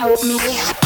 told me.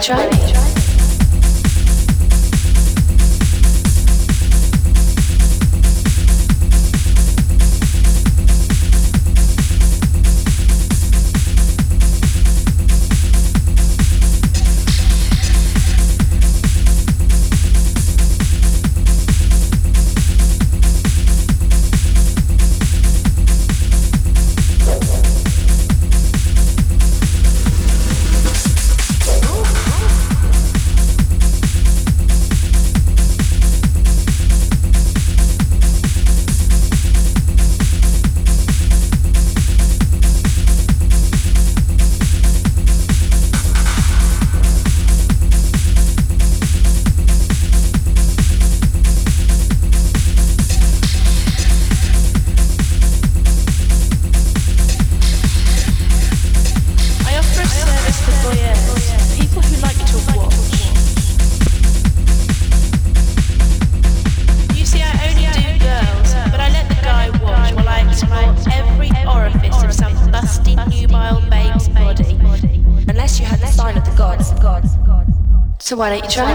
So Why don't you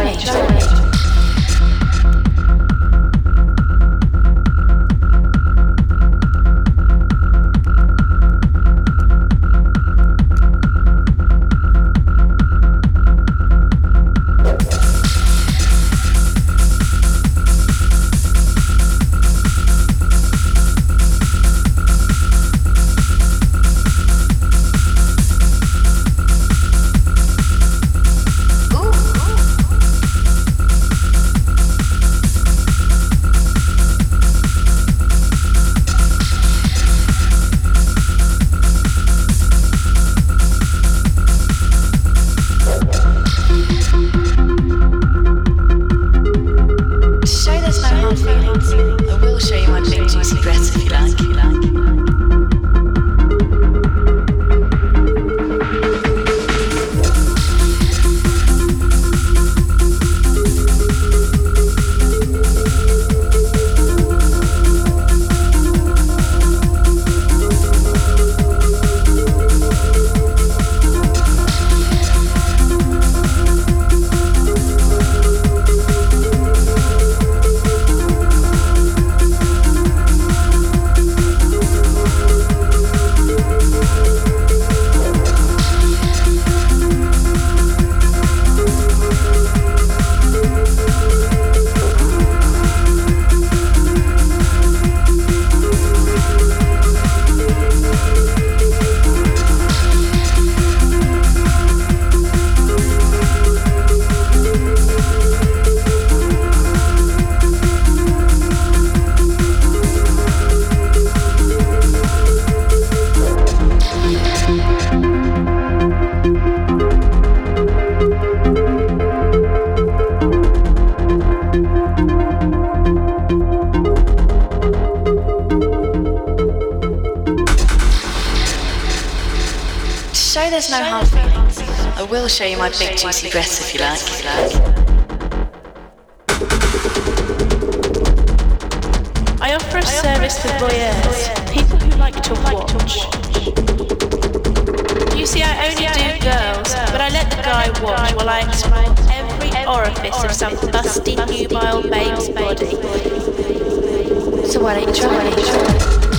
show you my big juicy breasts if you like. I offer a service for voyeurs, people who like to watch. You see, I only do girls, but I let the guy watch while I explore every orifice of some busty nubile babe's body. So why don't you try me?